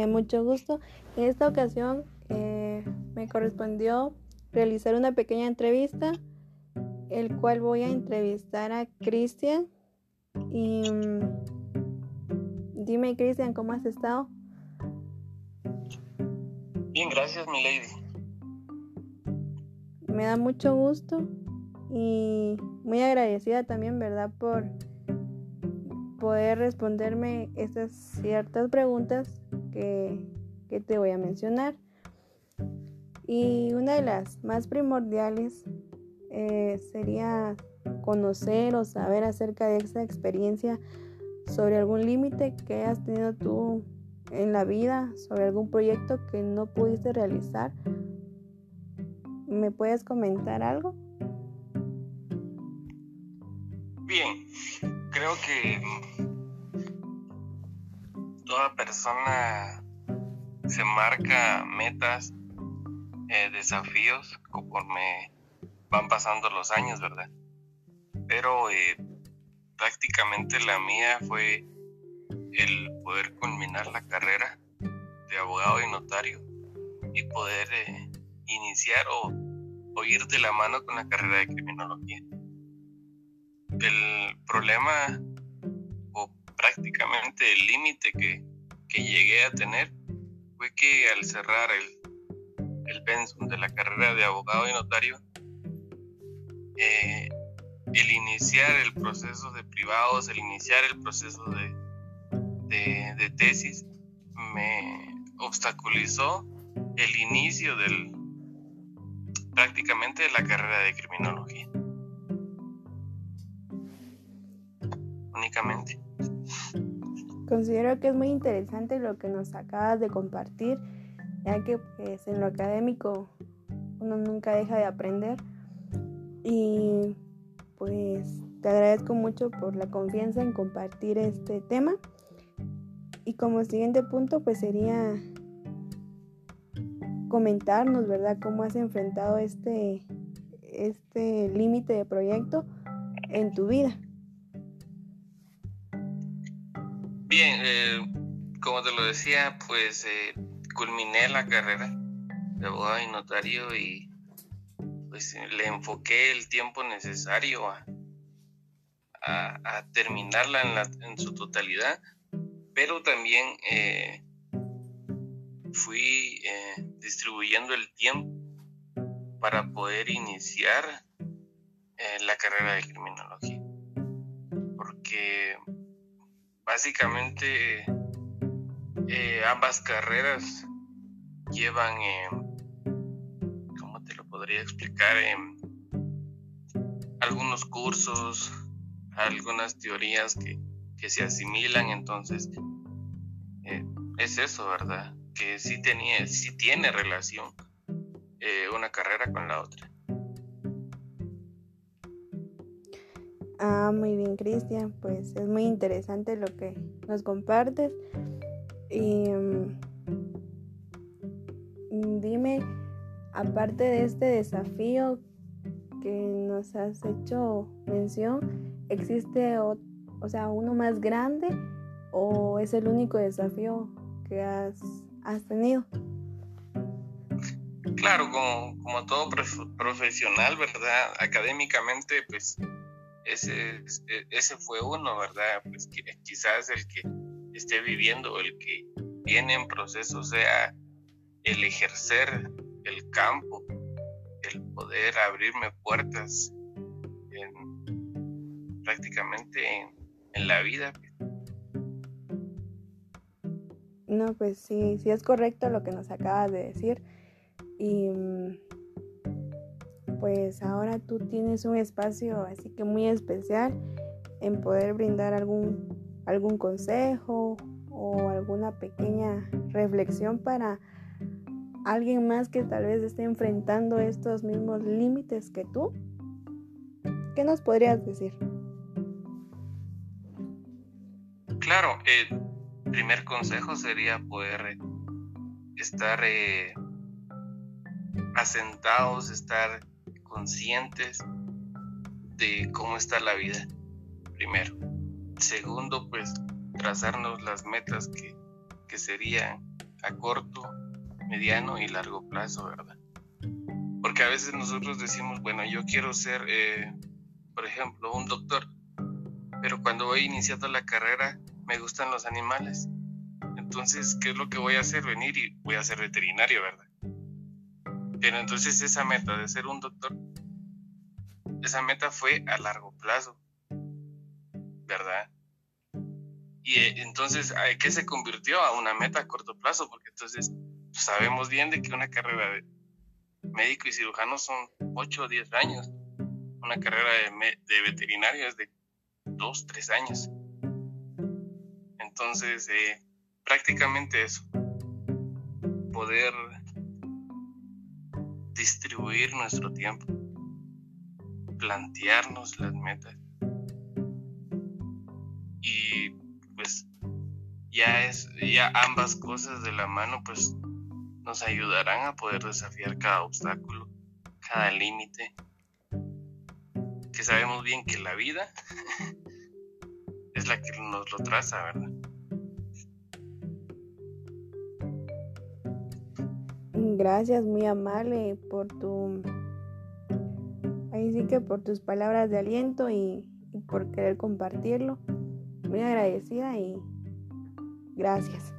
Eh, mucho gusto. En esta ocasión eh, me correspondió realizar una pequeña entrevista, el cual voy a entrevistar a Cristian. Y mm, dime, Cristian, ¿cómo has estado? Bien, gracias, mi lady. Me da mucho gusto y muy agradecida también, ¿verdad? Por poder responderme estas ciertas preguntas que, te voy a mencionar. Y una de las más primordiales eh, sería conocer o saber acerca de esa experiencia sobre algún límite que has tenido tú en la vida, sobre algún proyecto que no pudiste realizar. ¿Me puedes comentar algo? Bien, creo que toda persona se marca metas, eh, desafíos conforme van pasando los años, ¿verdad? Pero eh, prácticamente la mía fue el poder culminar la carrera de abogado y notario y poder eh, iniciar o, o ir de la mano con la carrera de criminología el problema prácticamente el límite que, llegué a tener fue que al cerrar el, el pensum de la carrera de abogado y notario, eh, el iniciar el proceso de privados, el iniciar el proceso de, de tesis, me obstaculizó el inicio del prácticamente de la carrera de criminología. Considero que es muy interesante lo que nos acabas de compartir, ya que pues, en lo académico uno nunca deja de aprender. Y pues te agradezco mucho por la confianza en compartir este tema. Y como siguiente punto pues sería comentarnos, ¿verdad? Cómo has enfrentado este, este límite de proyecto en tu vida. Bien, eh, como te lo decía, pues eh, culminé la carrera de abogado y notario y pues le enfoqué el tiempo necesario a, terminarla en, su totalidad, pero también eh, fui distribuyendo el tiempo para poder iniciar la carrera de criminología. Porque básicamente eh, ambas carreras llevan, ¿cómo te lo podría explicar? algunos cursos, algunas teorías que, se asimilan, entonces eh, es eso, ¿verdad? Que sí, tenía, sí tiene relación eh, una carrera con la otra. Ah, muy bien, Cristian. Pues es muy interesante lo que nos compartes. Y mm, dime, aparte de este desafío que nos has hecho mención, ¿existe o, sea, uno más grande o es el único desafío que has, has tenido? Claro, como, como todo profesional, ¿verdad? Académicamente, pues ese, e, ese fue uno, ¿verdad? Pues quizás el que esté viviendo, el que viene en proceso sea el ejercer el campo, el poder abrirme puertas prácticamente en, la vida. No, pues sí, sí es correcto lo que nos acabas de decir. Y mm, pues ahora tú tienes un espacio así que muy especial en poder brindar algún, algún consejo o alguna pequeña reflexión para alguien más que tal vez esté enfrentando estos mismos límites que tú. ¿Qué nos podrías decir? Claro, el primer consejo sería poder estar eh, asentados, estar conscientes de cómo está la vida, primero. Segundo, pues trazarnos las metas que, que serían a corto, mediano y largo plazo, ¿verdad? Porque a veces nosotros decimos, bueno, yo quiero ser, eh, por ejemplo, un doctor, pero cuando voy iniciando la carrera me gustan los animales. Entonces, ¿qué es lo que voy a hacer? Venir y voy a ser veterinario, ¿verdad? Pero entonces esa meta de ser un doctor, esa meta fue a largo plazo, ¿verdad? Y eh, entonces, ¿qué se convirtió a una meta a corto plazo? Porque entonces sabemos bien de que una carrera de médico y cirujano son 8 o 10 años. Una carrera de, de veterinario es de 2, 3 años. Entonces, eh, prácticamente eso. Poder distribuir nuestro tiempo, plantearnos las metas y pues ya es ya ambas cosas de la mano pues nos ayudarán a poder desafiar cada obstáculo, cada límite. Que sabemos bien que la vida es la que nos lo traza, ¿verdad? Gracias, muy amable por tu ahí sí que por tus palabras de aliento y, por querer compartirlo. Muy agradecida y gracias.